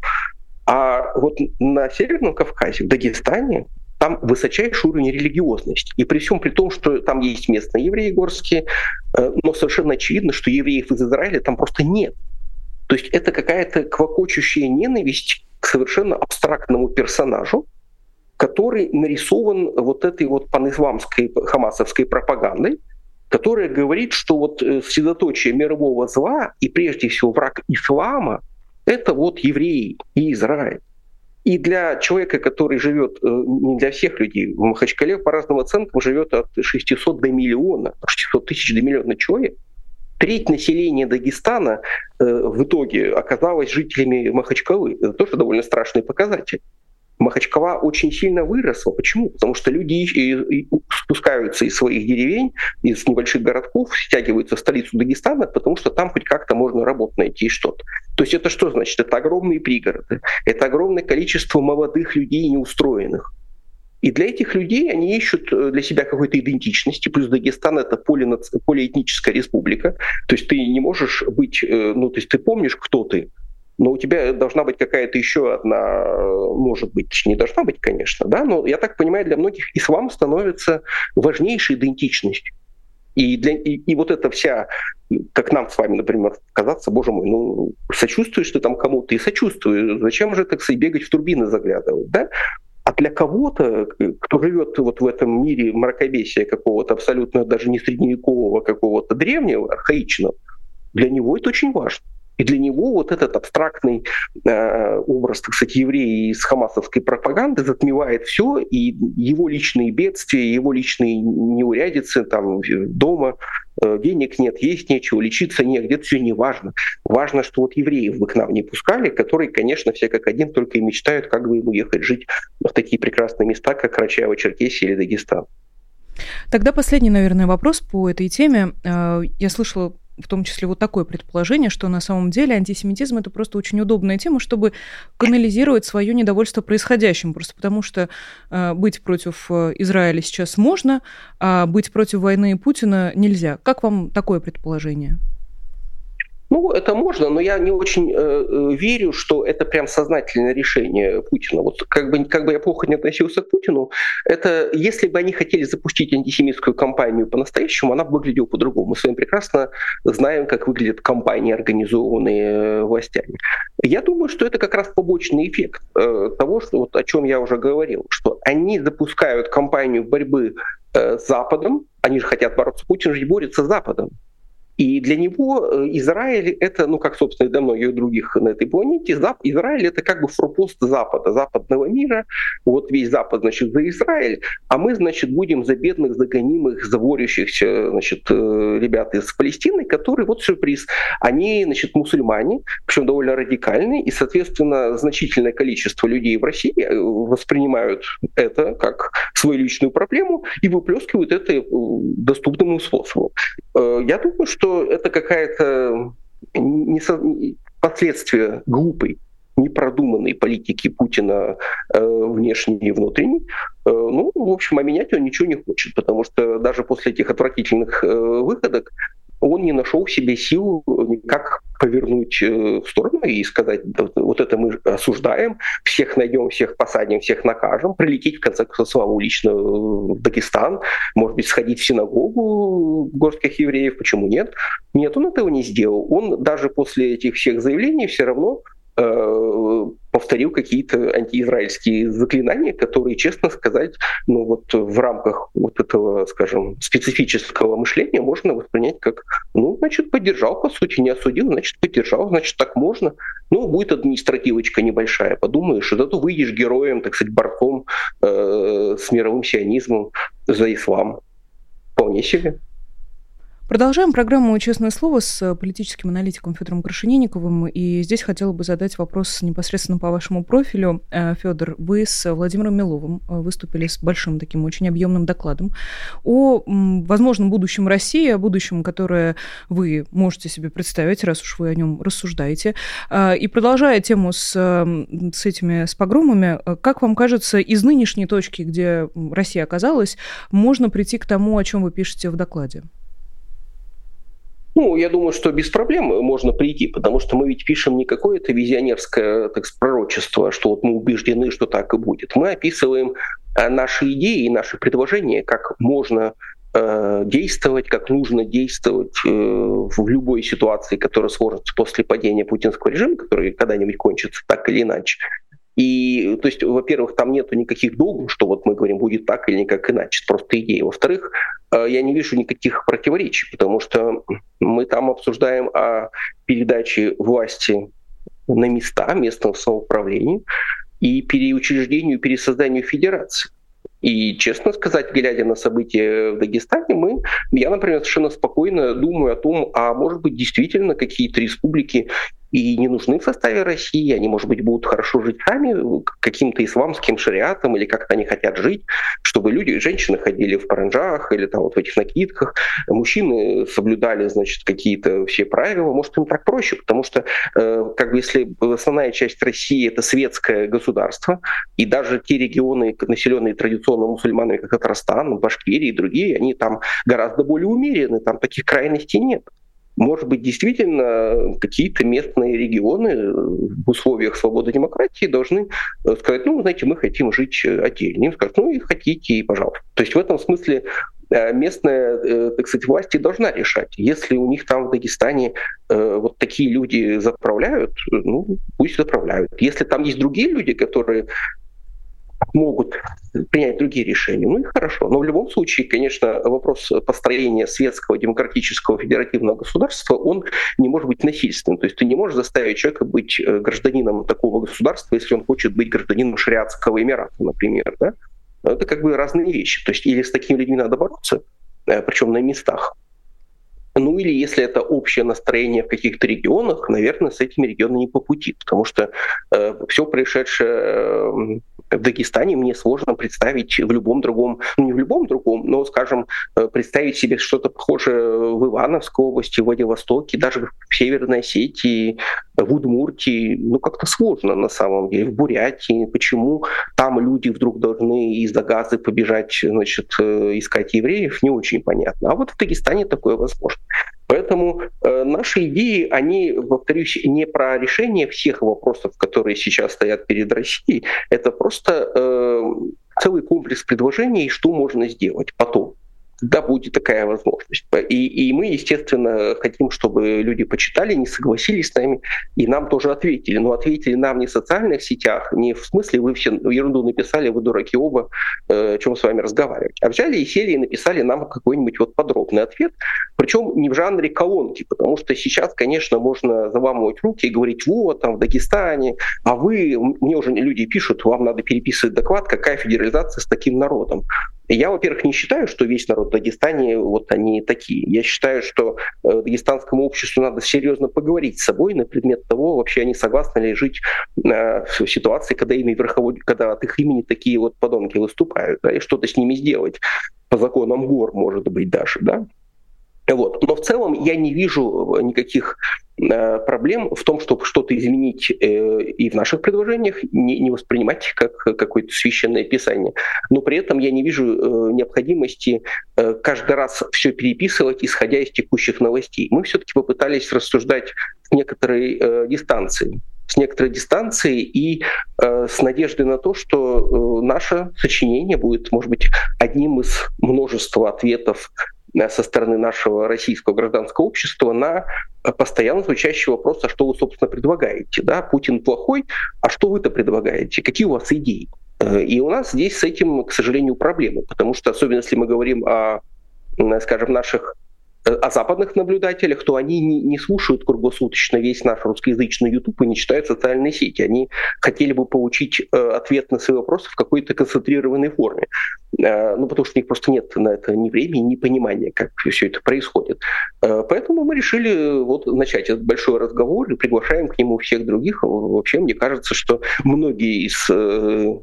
Speaker 2: А вот на Северном Кавказе, в Дагестане, там высочайший уровень религиозности. И при всем при том, что там есть местные евреи горские, но совершенно очевидно, что евреев из Израиля там просто нет. То есть это какая-то квакочущая ненависть к совершенно абстрактному персонажу, который нарисован вот этой вот панисламской хамасовской пропагандой, которая говорит, что вот э, средоточие мирового зла и прежде всего враг ислама — это вот евреи и Израиль. И для человека, который живет, э, не для всех людей, в Махачкале по разным оценкам живет от 600 до миллиона, 600 тысяч до миллиона человек — треть населения Дагестана э, в итоге оказалась жителями Махачкалы. Это тоже довольно страшный показатель. Махачкала очень сильно выросла. Почему? Потому что люди спускаются из своих деревень, из небольших городков, стягиваются в столицу Дагестана, потому что там хоть как-то можно работу найти и что-то. То есть это что значит? Это огромные пригороды, это огромное количество молодых людей неустроенных. И для этих людей они ищут э, для себя какой-то идентичности. Плюс Дагестан — это полинаци... полиэтническая республика. То есть ты не можешь быть... Э, ну, то есть ты помнишь, кто ты, но у тебя должна быть какая-то еще одна, может быть, не должна быть, конечно, да, но я так понимаю, для многих ислам становится важнейшей идентичностью. И, для, и, и вот эта вся, как нам с вами, например, казаться, боже мой, ну, сочувствуешь ты там кому-то, и сочувствую, зачем же, так сказать, бегать в турбины заглядывать, да? А для кого-то, кто живет вот в этом мире мракобесия какого-то абсолютно даже не средневекового, какого-то древнего, архаичного, для него это очень важно. И для него вот этот абстрактный э, образ, так сказать, еврея из хамасовской пропаганды затмевает все, и его личные бедствия, его личные неурядицы там дома, э, денег нет, есть нечего, лечиться негде, это все не важно. Важно, что вот евреев вы к нам не пускали, которые, конечно, все как один только и мечтают, как бы ему ехать жить в такие прекрасные места, как Карачаево-Черкесия или Дагестан.
Speaker 1: Тогда последний, наверное, вопрос по этой теме. Э, я слышала в том числе вот такое предположение, что на самом деле антисемитизм это просто очень удобная тема, чтобы канализировать свое недовольство происходящим, просто потому что э, быть против э, Израиля сейчас можно, а быть против войны Путина нельзя. Как вам такое предположение?
Speaker 2: Ну, это можно, но я не очень э, э, верю, что это прям сознательное решение Путина. Вот как бы, как бы я плохо не относился к Путину, это если бы они хотели запустить антисемитскую кампанию по-настоящему, она бы выглядела по-другому. Мы с вами прекрасно знаем, как выглядят кампании, организованные э, властями. Я думаю, что это как раз побочный эффект э, того, что, вот, о чем я уже говорил, что они запускают кампанию борьбы э, с Западом, они же хотят бороться, Путин же борется с Западом. И для него э, Израиль это, ну как, собственно, и для многих других на этой планете, Израиль это как бы форпост Запада, западного мира. Вот весь Запад, значит, за Израиль, а мы, значит, будем за бедных, за гонимых, за борющихся, значит, э, ребят из Палестины, которые, вот сюрприз, они, значит, мусульмане, причем довольно радикальные, и, соответственно, значительное количество людей в России э, воспринимают это как свою личную проблему и выплескивают это доступным способом. Я думаю, что что это какая-то последствия глупой непродуманной политики Путина э, внешней и внутренней. Э, ну, в общем, а менять он ничего не хочет, потому что даже после этих отвратительных э, выходок он не нашел себе сил никак повернуть э, в сторону и сказать, вот это мы осуждаем, всех найдем, всех посадим, всех накажем, прилететь в конце концов самому лично в Дагестан, может быть, сходить в синагогу горских евреев, почему нет? Нет, он этого не сделал. Он даже после этих всех заявлений все равно Э, повторил какие-то антиизраильские заклинания, которые, честно сказать, ну вот в рамках вот этого, скажем, специфического мышления можно воспринять как, ну, значит, поддержал, по сути, не осудил, значит, поддержал, значит, так можно. Ну, будет административочка небольшая, подумаешь, и зато выйдешь героем, так сказать, борцом э, с мировым сионизмом за ислам. Вполне себе.
Speaker 1: Продолжаем программу «Честное слово» с политическим аналитиком Федором Крашенинниковым. И здесь хотела бы задать вопрос непосредственно по вашему профилю. Э, Федор, вы с Владимиром Миловым э, выступили с большим таким очень объемным докладом о возможном будущем России, о будущем, которое вы можете себе представить, раз уж вы о нем рассуждаете. Э, и продолжая тему с, с этими с погромами, как вам кажется, из нынешней точки, где Россия оказалась, можно прийти к тому, о чем вы пишете в докладе?
Speaker 2: Ну, я думаю, что без проблем можно прийти, потому что мы ведь пишем не какое-то визионерское так, пророчество, что вот мы убеждены, что так и будет. Мы описываем э, наши идеи и наши предложения, как можно э, действовать, как нужно действовать э, в любой ситуации, которая сложится после падения путинского режима, который когда-нибудь кончится так или иначе. И, то есть, во-первых, там нету никаких догм, что вот мы говорим, будет так или никак иначе, просто идеи. Во-вторых, я не вижу никаких противоречий, потому что там обсуждаем о передаче власти на места, местного самоуправления и переучреждению, пересозданию федерации. И, честно сказать, глядя на события в Дагестане, мы, я, например, совершенно спокойно думаю о том, а может быть действительно какие-то республики и не нужны в составе России, они, может быть, будут хорошо жить сами каким-то исламским шариатом или как-то они хотят жить, чтобы люди, женщины ходили в паранджах или там вот в этих накидках, мужчины соблюдали, значит, какие-то все правила, может, им так проще, потому что э, как бы если основная часть России это светское государство, и даже те регионы, населенные традиционно мусульманами, как Татарстан, Башкирия и другие, они там гораздо более умеренные, там таких крайностей нет. Может быть, действительно какие-то местные регионы в условиях свободы демократии должны э, сказать, ну, знаете, мы хотим жить отдельно. Им скажут, ну и хотите, и пожалуйста. То есть в этом смысле э, местная, э, так сказать, власть и должна решать. Если у них там в Дагестане вот такие люди заправляют, ну, пусть заправляют. Если там есть другие люди, которые могут принять другие решения. Ну и хорошо. Но в любом случае, конечно, вопрос построения светского, демократического, федеративного государства, он не может быть насильственным. То есть ты не можешь заставить человека быть э, гражданином такого государства, если он хочет быть гражданином шариатского эмирата, например. Да? Это как бы разные вещи. То есть или с такими людьми надо бороться, э, причем на местах, ну или если это общее настроение в каких-то регионах, наверное, с этими регионами не по пути, потому что э, все происшедшее э, в Дагестане мне сложно представить в любом другом, ну не в любом другом, но, скажем, э, представить себе что-то похожее в Ивановской области, в Владивостоке, даже в Северной Осетии, в Удмуртии, ну как-то сложно на самом деле, в Бурятии, почему там люди вдруг должны из-за газы побежать, значит, э, искать евреев, не очень понятно. А вот в Дагестане такое возможно. Поэтому э, наши идеи, они, повторюсь, не про решение всех вопросов, которые сейчас стоят перед Россией, это просто э, целый комплекс предложений, что можно сделать потом да, будет такая возможность. И, и мы, естественно, хотим, чтобы люди почитали, не согласились с нами, и нам тоже ответили. Но ответили нам не в социальных сетях, не в смысле вы все ерунду написали, вы дураки оба, э, о чем с вами разговаривать. А взяли и сели и написали нам какой-нибудь вот подробный ответ, причем не в жанре колонки, потому что сейчас, конечно, можно заламывать руки и говорить, вот, там в Дагестане, а вы, мне уже люди пишут, вам надо переписывать доклад, какая федерализация с таким народом. Я, во-первых, не считаю, что весь народ Дагестане вот они такие. Я считаю, что э, дагестанскому обществу надо серьезно поговорить с собой на предмет того, вообще они согласны ли жить э, в ситуации, когда ими верховодят, когда от их имени такие вот подонки выступают, да, и что-то с ними сделать по законам гор, может быть, даже, да. Вот. Но в целом я не вижу никаких проблем в том, чтобы что-то изменить э, и в наших предложениях, не, не воспринимать как какое-то священное писание. Но при этом я не вижу э, необходимости э, каждый раз все переписывать, исходя из текущих новостей. Мы все-таки попытались рассуждать с некоторой э, дистанции с некоторой дистанции и э, с надеждой на то, что э, наше сочинение будет, может быть, одним из множества ответов Э, со стороны нашего российского гражданского общества на постоянно звучащий вопрос, а что вы, собственно, предлагаете? Да? Путин плохой, а что вы-то предлагаете? Какие у вас идеи? Э, и у нас здесь с этим, к сожалению, проблемы, потому что, особенно если мы говорим о, скажем, наших Э, о западных наблюдателях, то они не, не слушают круглосуточно весь наш русскоязычный YouTube и не читают социальные сети. Они хотели бы получить э, ответ на свои вопросы в какой-то концентрированной форме. Э, ну, потому что у них просто нет на это ни времени, ни понимания, как все это происходит. Э, поэтому мы решили вот начать этот большой разговор и приглашаем к нему всех других. Вообще, мне кажется, что многие из э,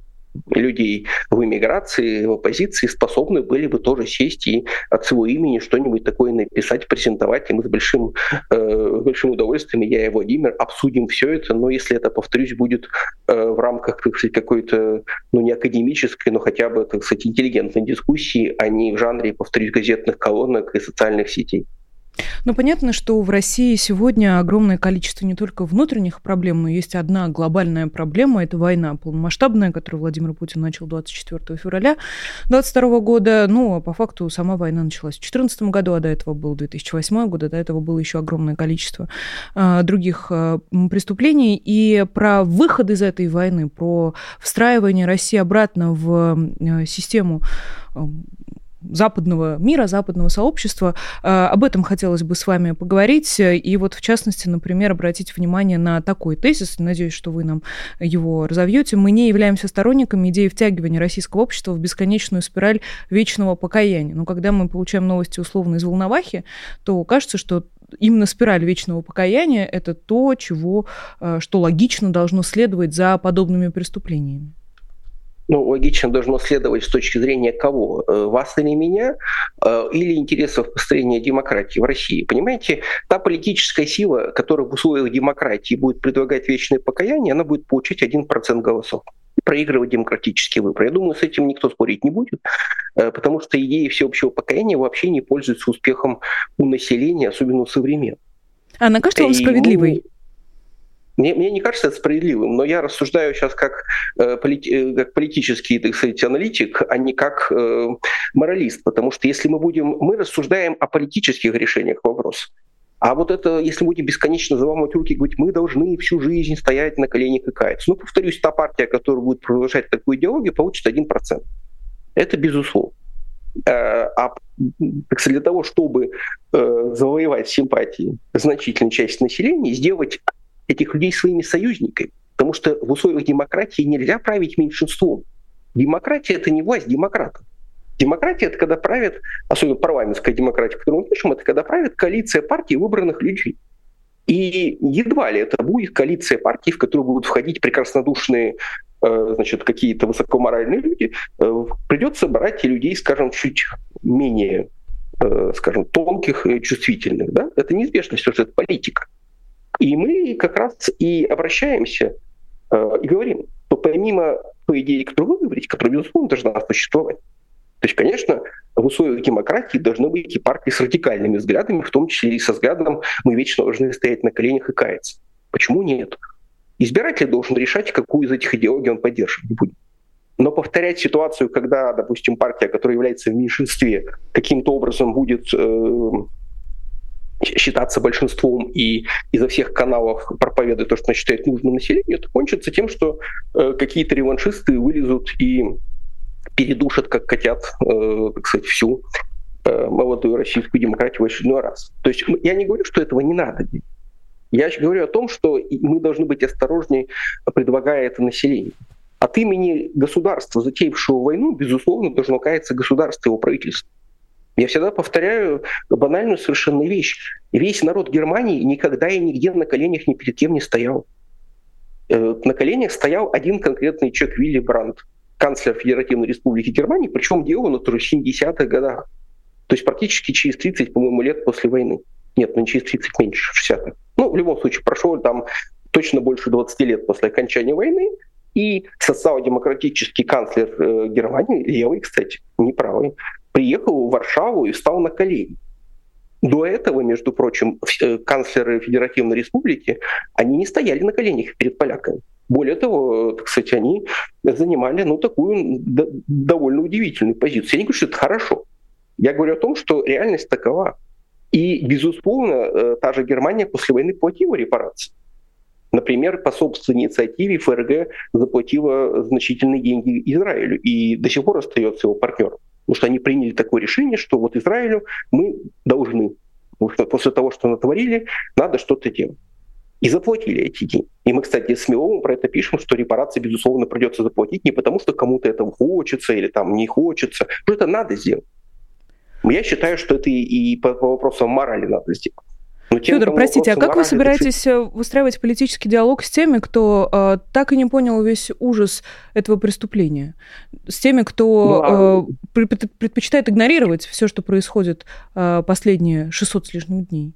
Speaker 2: людей в эмиграции, в оппозиции способны были бы тоже сесть и от своего имени что-нибудь такое написать, презентовать. И мы с большим, э, большим удовольствием, я и Владимир, обсудим все это. Но если это, повторюсь, будет э, в рамках, какой-то, ну, не академической, но хотя бы, так сказать, интеллигентной дискуссии, а не в жанре, повторюсь, газетных колонок и социальных сетей.
Speaker 1: Ну, понятно, что в России сегодня огромное количество не только внутренних проблем, но есть одна глобальная проблема – это война полномасштабная, которую Владимир Путин начал 24 февраля 2022 года. Ну, а по факту сама война началась в 2014 году, а до этого был 2008 год, а до этого было еще огромное количество э, других э, преступлений. И про выход из этой войны, про встраивание России обратно в э, систему западного мира, западного сообщества. А, об этом хотелось бы с вами поговорить. И вот, в частности, например, обратить внимание на такой тезис. Надеюсь, что вы нам его разовьете. Мы не являемся сторонниками идеи втягивания российского общества в бесконечную спираль вечного покаяния. Но когда мы получаем новости условно из Волновахи, то кажется, что именно спираль вечного покаяния – это то, чего, а, что логично должно следовать за подобными преступлениями
Speaker 2: ну, логично должно следовать с точки зрения кого? Э, вас или меня? Э, или интересов построения демократии в России? Понимаете, та политическая сила, которая в условиях демократии будет предлагать вечное покаяние, она будет получать 1% голосов проигрывать демократические выборы. Я думаю, с этим никто спорить не будет, э, потому что идеи всеобщего покаяния вообще не пользуются успехом у населения, особенно у современных.
Speaker 1: А на кажется вам справедливой?
Speaker 2: Мне, мне не кажется это справедливым, но я рассуждаю сейчас как, э, полит, э, как политический, так сказать, аналитик, а не как э, моралист, потому что если мы будем, мы рассуждаем о политических решениях вопроса. А вот это, если будем бесконечно заламывать руки и говорить, мы должны всю жизнь стоять на коленях и каяться. Ну, повторюсь, та партия, которая будет продолжать такую идеологию, получит 1%. Это безусловно. Э, а для того, чтобы э, завоевать симпатии значительной части населения, сделать этих людей своими союзниками. Потому что в условиях демократии нельзя править меньшинством. Демократия — это не власть демократов. Демократия — это когда правит, особенно парламентская демократия, которую мы пишем, это когда правит коалиция партий выбранных людей. И едва ли это будет коалиция партий, в которую будут входить прекраснодушные э, значит, какие-то высокоморальные люди, э, придется брать и людей, скажем, чуть менее, э, скажем, тонких и чувствительных. Да? Это неизбежно, все, что это политика. И мы как раз и обращаемся э, и говорим, что помимо той идеи, которую вы говорите, которая, безусловно, должна существовать, то есть, конечно, в условиях демократии должны быть и партии с радикальными взглядами, в том числе и со взглядом «мы вечно должны стоять на коленях и каяться». Почему нет? Избиратель должен решать, какую из этих идеологий он поддерживать будет. Но повторять ситуацию, когда, допустим, партия, которая является в меньшинстве, каким-то образом будет э, считаться большинством и изо всех каналов проповедует то, что она считает нужным населению, это кончится тем, что э, какие-то реваншисты вылезут и передушат, как хотят, э, так сказать, всю э, молодую российскую демократию в очередной раз. То есть я не говорю, что этого не надо делать. Я говорю о том, что мы должны быть осторожнее, предлагая это населению. От имени государства, затеявшего войну, безусловно, должно каяться государство и его правительство. Я всегда повторяю банальную совершенно вещь. Весь народ Германии никогда и нигде на коленях ни перед кем не стоял. Э, на коленях стоял один конкретный человек Вилли Брандт, канцлер Федеративной Республики Германии, причем делал он это в 70-х годах. То есть практически через 30, по-моему, лет после войны. Нет, ну не через 30, меньше, 60-х. Ну, в любом случае, прошло там точно больше 20 лет после окончания войны, и социал-демократический канцлер э, Германии, левый, кстати, неправый, приехал в Варшаву и встал на колени. До этого, между прочим, э, канцлеры Федеративной Республики, они не стояли на коленях перед поляками. Более того, так сказать, они занимали ну, такую довольно удивительную позицию. Я не говорю, что это хорошо. Я говорю о том, что реальность такова. И, безусловно, э, та же Германия после войны платила репарации. Например, по собственной инициативе ФРГ заплатила значительные деньги Израилю и до сих пор остается его партнером. Потому что они приняли такое решение, что вот Израилю мы должны. После того, что натворили, надо что-то делать. И заплатили эти деньги. И мы, кстати, с Миловым про это пишем, что репарации, безусловно, придется заплатить не потому, что кому-то этого хочется или там не хочется, что это надо сделать. Я считаю, что это и по, по вопросам морали надо сделать.
Speaker 1: Но тем, Федор, простите, а как вы собираетесь это... выстраивать политический диалог с теми, кто э, так и не понял весь ужас этого преступления? С теми, кто ну, а... э, предпочитает игнорировать все, что происходит э, последние 600 с лишним дней?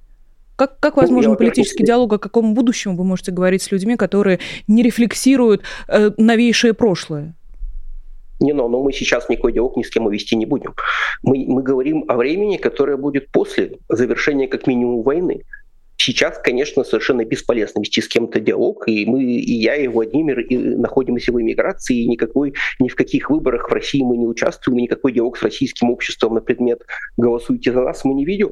Speaker 1: Как, как ну, возможен ну, политический диалог, о каком будущем вы можете говорить с людьми, которые не рефлексируют э, новейшее прошлое?
Speaker 2: Не, но, но мы сейчас никакой диалог ни с кем вести не будем. Мы, мы говорим о времени, которое будет после завершения как минимум войны. Сейчас, конечно, совершенно бесполезно вести с кем-то диалог, и мы, и я, и Владимир и находимся в эмиграции, и никакой, ни в каких выборах в России мы не участвуем, и никакой диалог с российским обществом на предмет «голосуйте за нас» мы не ведем.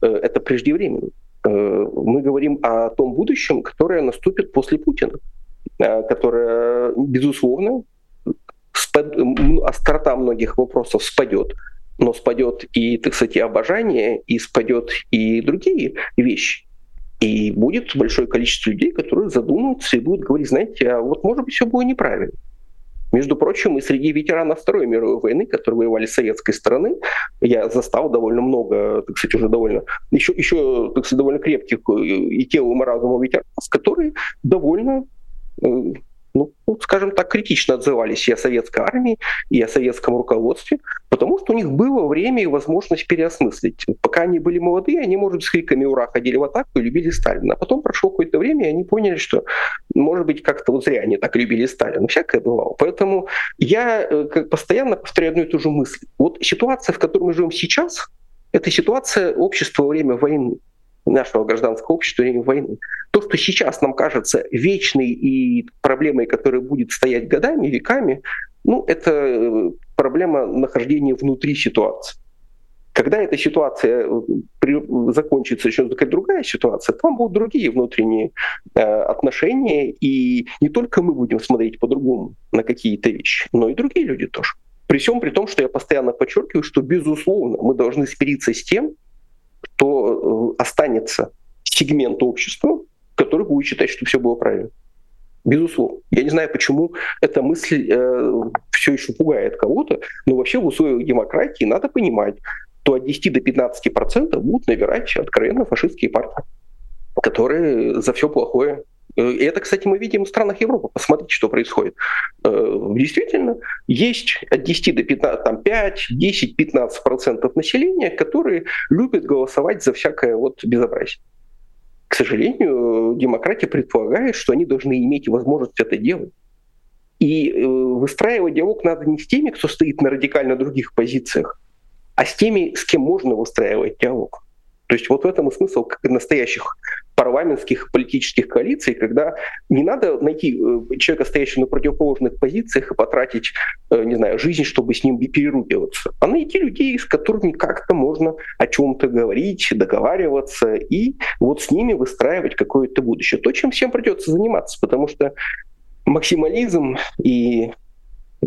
Speaker 2: Э, это преждевременно. Э, мы говорим о том будущем, которое наступит после Путина, э, которое, безусловно, спад... острота многих вопросов спадет, но спадет и, так сказать, и обожание, и спадет и другие вещи. И будет большое количество людей, которые задумаются и будут говорить, знаете, а вот может быть все было неправильно. Между прочим, и среди ветеранов Второй мировой войны, которые воевали с советской стороны, я застал довольно много, так сказать, уже довольно, еще, еще так сказать, довольно крепких и телом, и разумом ветеранов, которые довольно э, ну, скажем так, критично отзывались и о советской армии, и о советском руководстве, потому что у них было время и возможность переосмыслить. Пока они были молодые, они, может, с криками «Ура!» ходили в атаку и любили Сталина. А потом прошло какое-то время, и они поняли, что, может быть, как-то вот зря они так любили Сталина. Всякое бывало. Поэтому я э, как постоянно повторяю одну и ту же мысль. Вот ситуация, в которой мы живем сейчас, это ситуация общества во время войны нашего гражданского общества время войны. То, что сейчас нам кажется вечной и проблемой, которая будет стоять годами, веками, ну, это э, проблема нахождения внутри ситуации. Когда эта ситуация э, закончится, еще какая-то другая ситуация, там будут другие внутренние э, отношения, и не только мы будем смотреть по-другому на какие-то вещи, но и другие люди тоже. При всем при том, что я постоянно подчеркиваю, что, безусловно, мы должны смириться с тем, что э, останется сегмент общества, который будет считать, что все было правильно. Безусловно. Я не знаю, почему эта мысль э, все еще пугает кого-то, но вообще в условиях демократии надо понимать, что от 10 до 15 процентов будут набирать откровенно фашистские партии, которые за все плохое и это, кстати, мы видим в странах Европы. Посмотрите, что происходит. Э, действительно, есть от 10 до 15, там 5, 10, 15 процентов населения, которые любят голосовать за всякое вот безобразие. К сожалению, демократия предполагает, что они должны иметь возможность это делать. И э, выстраивать диалог надо не с теми, кто стоит на радикально других позициях, а с теми, с кем можно выстраивать диалог. То есть вот в этом и смысл настоящих парламентских политических коалиций, когда не надо найти э, человека, стоящего на противоположных позициях, и потратить, э, не знаю, жизнь, чтобы с ним переругиваться, а найти людей, с которыми как-то можно о чем-то говорить, договариваться, и вот с ними выстраивать какое-то будущее. То, чем всем придется заниматься, потому что максимализм и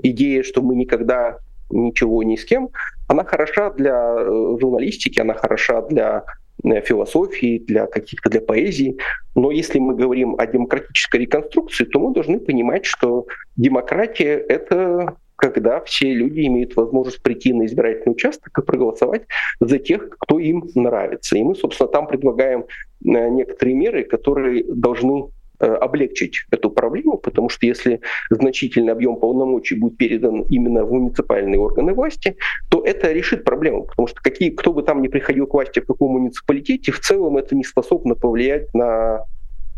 Speaker 2: идея, что мы никогда ничего ни с кем, она хороша для э, журналистики, она хороша для философии, для каких-то для поэзии. Но если мы говорим о демократической реконструкции, то мы должны понимать, что демократия — это когда все люди имеют возможность прийти на избирательный участок и проголосовать за тех, кто им нравится. И мы, собственно, там предлагаем э, некоторые меры, которые должны Э, облегчить эту проблему, потому что если значительный объем полномочий будет передан именно в муниципальные органы власти, то это решит проблему, потому что какие, кто бы там ни приходил к власти в каком муниципалитете, в целом это не способно повлиять на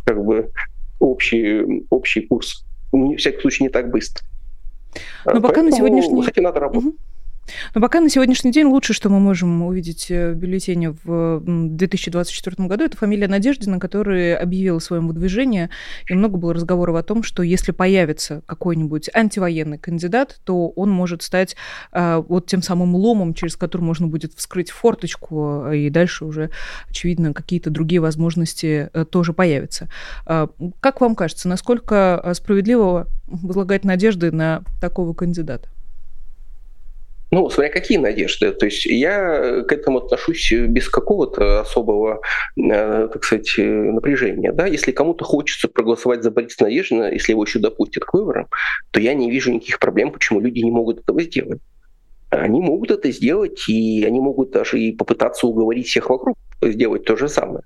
Speaker 2: как бы, общий, общий курс. В всяком случае, не так быстро.
Speaker 1: Но пока Поэтому, на сегодняшний... С этим надо работать. Угу. Но пока на сегодняшний день лучше, что мы можем увидеть э, в бюллетене в 2024 году, это фамилия Надеждина, которая объявила своем выдвижение, и много было разговоров о том, что если появится какой-нибудь антивоенный кандидат, то он может стать э, вот тем самым ломом, через который можно будет вскрыть форточку, и дальше уже, очевидно, какие-то другие возможности э, тоже появятся. Э, как вам кажется, насколько справедливо возлагать надежды на такого кандидата?
Speaker 2: Ну, смотря какие надежды. То есть я к этому отношусь без какого-то особого, э, так сказать, напряжения. Да? Если кому-то хочется проголосовать за Бориса Надеждина, если его еще допустят к выборам, то я не вижу никаких проблем, почему люди не могут этого сделать. Они могут это сделать, и они могут даже и попытаться уговорить всех вокруг сделать то же самое.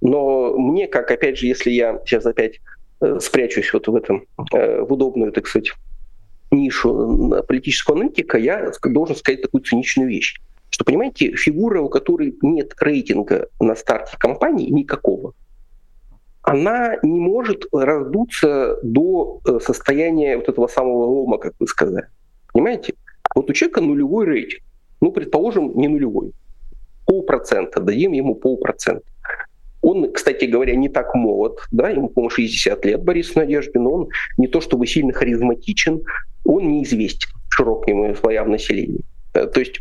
Speaker 2: Но мне, как, опять же, если я сейчас опять э, спрячусь вот в этом, э, в удобную, так сказать, нишу политического аналитика, я должен сказать такую циничную вещь. Что, понимаете, фигура, у которой нет рейтинга на старте кампании никакого, она не может раздуться до э, состояния вот этого самого лома, как вы сказали. Понимаете? Вот у человека нулевой рейтинг. Ну, предположим, не нулевой. Полпроцента. Дадим ему полпроцента. Он, кстати говоря, не так молод, да, ему, по-моему, 60 лет Борис Надеждин, он не то чтобы сильно харизматичен, он неизвестен широким слоям населения. Э, то есть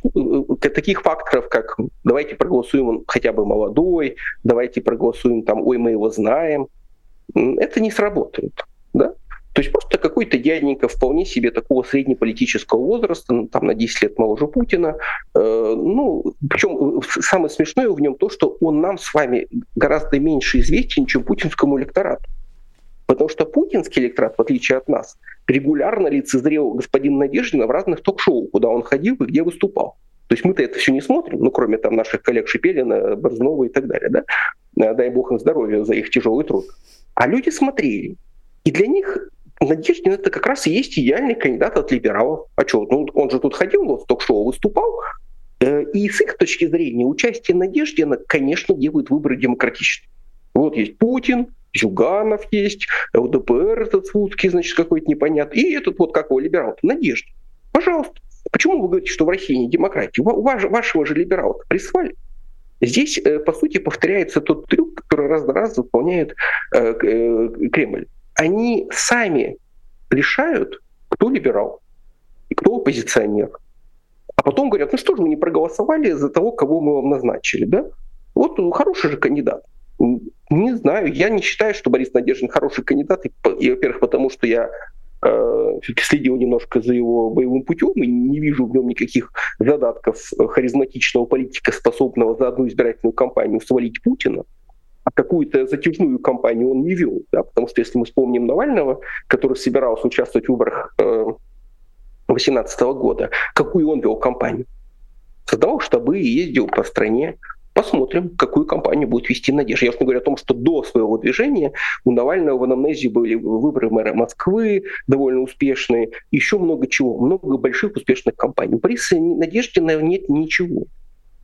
Speaker 2: таких факторов, как давайте проголосуем он хотя бы молодой, давайте проголосуем там, ой, мы его знаем, это не сработает. Да? То есть просто какой-то дяденька вполне себе такого среднеполитического возраста, ну, там на 10 лет моложе Путина. Э, ну, причем самое смешное в нем то, что он нам с вами гораздо меньше известен, чем путинскому электорату. Потому что путинский электорат, в отличие от нас, регулярно лицезрел господина Надеждина в разных ток-шоу, куда он ходил и где выступал. То есть мы-то это все не смотрим, ну, кроме там наших коллег Шепелина, Борзнова и так далее, да? Дай бог им здоровья за их тяжелый труд. А люди смотрели. И для них Надеждин это как раз и есть идеальный кандидат от либералов. А что, ну, он же тут ходил, вот в ток-шоу выступал, э, и с их точки зрения участие Надеждина, конечно, делает выборы демократичными. Вот есть Путин, Зюганов есть, ЛДПР этот Слуцкий, значит, какой-то непонятный, и этот вот какой либерал, Надежда. Пожалуйста. Почему вы говорите, что в России не демократия? Ваш, вашего же либерала прислали. Здесь, э, по сути, повторяется тот трюк, который раз за раз выполняет э, Кремль они сами решают, кто либерал и кто оппозиционер. А потом говорят, ну что же вы не проголосовали за того, кого мы вам назначили, да? Вот хороший же кандидат. Не знаю, я не считаю, что Борис Надеждин хороший кандидат. И, и во-первых, потому что я э, следил немножко за его боевым путем и не вижу в нем никаких задатков харизматичного политика, способного за одну избирательную кампанию свалить Путина какую-то затяжную кампанию он не вел, да, потому что если мы вспомним Навального, который собирался участвовать в выборах 2018 э, года, какую он вел кампанию? Создавал штабы и ездил по стране. Посмотрим, какую кампанию будет вести Надежда. Я уж не говорю о том, что до своего движения у Навального в анамнезе были выборы мэра Москвы, довольно успешные, еще много чего, много больших успешных кампаний. У Бориса Надеждина нет ничего.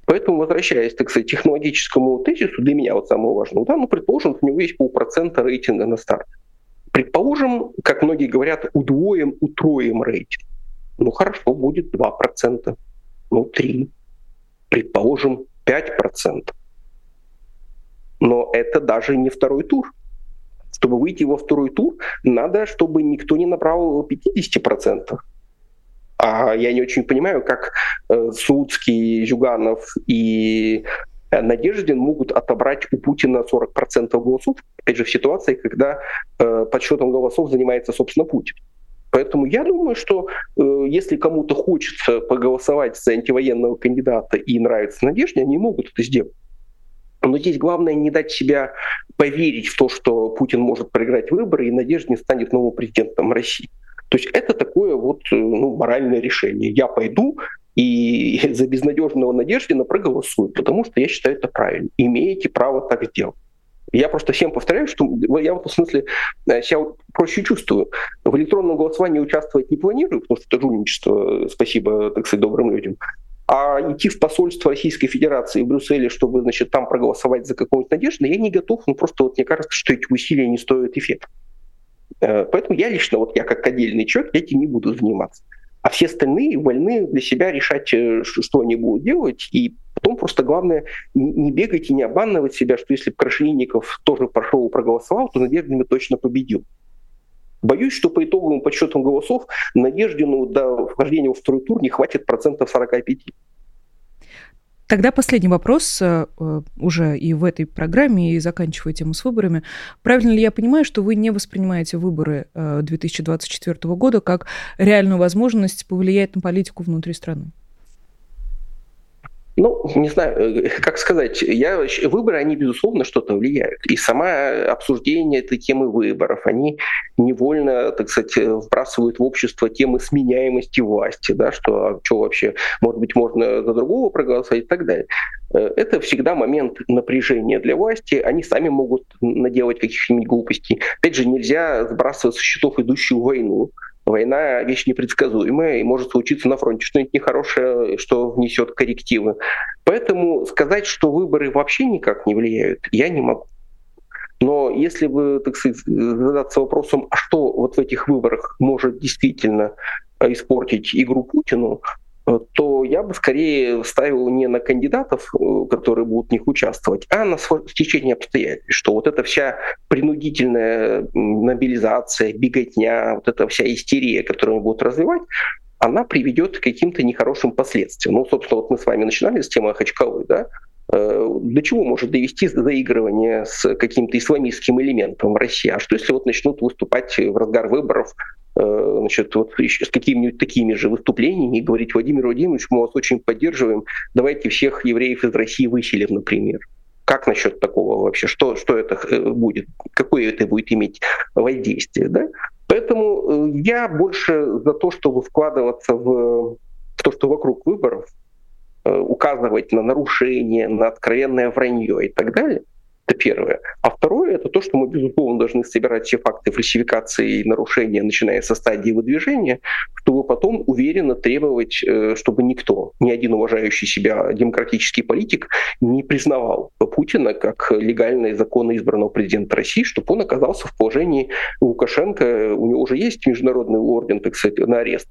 Speaker 2: Поэтому, возвращаясь, так сказать, технологическому тезису, для меня вот самого важного, да, ну, предположим, у него есть полпроцента рейтинга на старт. Предположим, как многие говорят, удвоим, утроим рейтинг. Ну, хорошо, будет 2%, ну, 3%, предположим, 5%. Но это даже не второй тур. Чтобы выйти во второй тур, надо, чтобы никто не набрал 50%. А я не очень понимаю, как э, Судский, Зюганов и э, Надеждин могут отобрать у Путина 40% голосов, опять же, в ситуации, когда э, подсчетом голосов занимается, собственно, Путин. Поэтому я думаю, что э, если кому-то хочется поголосовать за антивоенного кандидата и нравится Надежде, они могут это сделать. Но здесь главное не дать себя поверить в то, что Путин может проиграть выборы, и Надежда не станет новым президентом России. То есть это такое вот э, ну, моральное решение. Я пойду и за безнадежного Надеждина проголосую, потому что я считаю это правильно. Имеете право так сделать. Я просто всем повторяю, что я в этом смысле э, себя проще чувствую. В электронном голосовании участвовать не планирую, потому что это жульничество, спасибо, так сказать, добрым людям. А идти в посольство Российской Федерации в Брюсселе, чтобы, значит, там проголосовать за какую-нибудь надежду, я не готов. Ну, просто вот мне кажется, что эти усилия не стоят эффекта. Э, поэтому я лично, вот я как отдельный человек, этим не буду заниматься. А все остальные вольны для себя решать, э, что они будут делать, и потом просто главное не бегать и не обманывать себя, что если Крашенинников тоже пошел и проголосовал, то Надеждин точно победил. Боюсь, что по итоговым подсчетам голосов Надеждину до вхождения во второй тур не хватит процентов 45.
Speaker 1: Тогда последний вопрос э, э, уже и в этой программе, и заканчивая тему с выборами. Правильно ли я понимаю, что вы не воспринимаете выборы 2024 э, года как реальную возможность повлиять на политику внутри страны?
Speaker 2: Ну, не знаю, э, как сказать, я, выборы, они, безусловно, что-то влияют. И сама обсуждение этой темы выборов, они невольно, так сказать, вбрасывают в общество темы сменяемости власти, да, что, а что вообще, может быть, можно за другого проголосовать и так далее. Э, это всегда момент напряжения для власти. Они сами могут наделать каких-нибудь глупостей. Опять же, нельзя сбрасывать со счетов идущую войну. Война — вещь непредсказуемая, и может случиться на фронте что-нибудь нехорошее, что внесет коррективы. Поэтому сказать, что выборы вообще никак не влияют, я не могу. Но если бы, так сказать, задаться вопросом, а что вот в этих выборах может действительно испортить игру Путину, то я бы скорее ставил не на кандидатов, которые будут в них участвовать, а на течение обстоятельств, что вот эта вся принудительная мобилизация, беготня, вот эта вся истерия, которую они будут развивать, она приведет к каким-то нехорошим последствиям. Ну, собственно, вот мы с вами начинали с темы Хачковой, да, Э, до чего может довести заигрывание с каким-то исламистским элементом в России? А что если вот начнут выступать в разгар выборов э, значит, вот с какими-нибудь такими же выступлениями и говорить, Владимир Владимирович, мы вас очень поддерживаем, давайте всех евреев из России выселим, например. Как насчет такого вообще? Что, что это э, будет? Какое это будет иметь воздействие? Да? Поэтому я больше за то, чтобы вкладываться в то, что вокруг выборов, Э, указывать на нарушение, на откровенное вранье и так далее. Это первое. А второе это то, что мы, безусловно, должны собирать все факты фальсификации и нарушения, начиная со стадии выдвижения, чтобы потом уверенно требовать, э, чтобы никто, ни один уважающий себя демократический политик не признавал Путина как легально и законно избранного президента России, чтобы он оказался в положении Лукашенко. У него уже есть международный орден, так сказать, на арест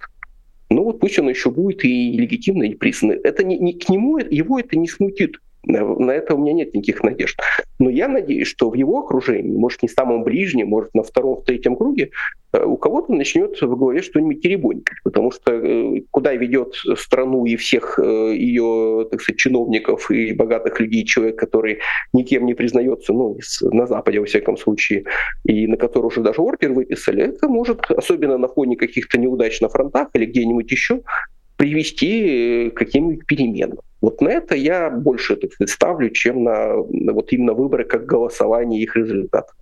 Speaker 2: ну вот пусть он еще будет и легитимно и признан. Это не, не к нему, его это не смутит. На это у меня нет никаких надежд. Но я надеюсь, что в его окружении, может, не самом ближнем, может, на втором, третьем круге, э, у кого-то начнет в голове что-нибудь теребонькать. Потому что э, куда ведет страну и всех э, ее, так сказать, чиновников и богатых людей человек, который никем не признается, ну, на Западе, во всяком случае, и на который уже даже ордер выписали, это может, особенно на фоне каких-то неудач на фронтах или где-нибудь еще, привести к каким-нибудь переменам. Вот на это я больше так сказать, ставлю, чем на, вот именно выборы как голосование их результатов.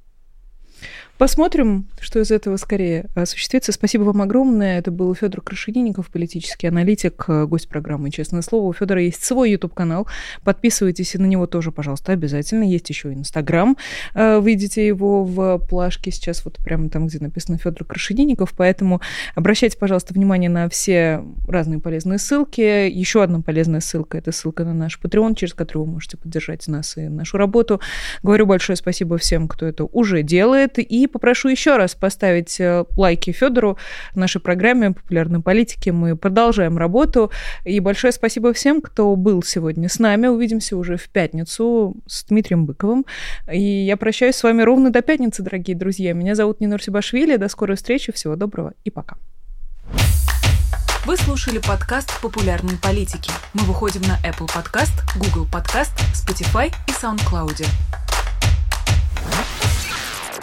Speaker 1: Посмотрим, что из этого скорее осуществится. Спасибо вам огромное. Это был Федор Крашенинников, политический аналитик, гость программы «Честное слово». У Федора есть свой YouTube-канал. Подписывайтесь на него тоже, пожалуйста, обязательно. Есть еще Инстаграм. Э, Выйдите его в плашке сейчас, вот прямо там, где написано Федор Крашенинников. Поэтому обращайте, пожалуйста, внимание на все разные полезные ссылки. Еще одна полезная ссылка – это ссылка на наш Patreon, через который вы можете поддержать нас и нашу работу. Говорю большое спасибо всем, кто это уже делает. И попрошу еще раз поставить э, лайки Федору в нашей программе «Популярной политики». Мы продолжаем работу. И большое спасибо всем, кто был сегодня с нами. Увидимся уже в пятницу с Дмитрием Быковым. И я прощаюсь с вами ровно до пятницы, дорогие друзья. Меня зовут Нинор Сибашвили. До скорой встречи. Всего доброго и пока.
Speaker 3: Вы слушали подкаст «Популярные политики». Мы выходим на Apple Podcast, Google Podcast, Spotify и SoundCloud.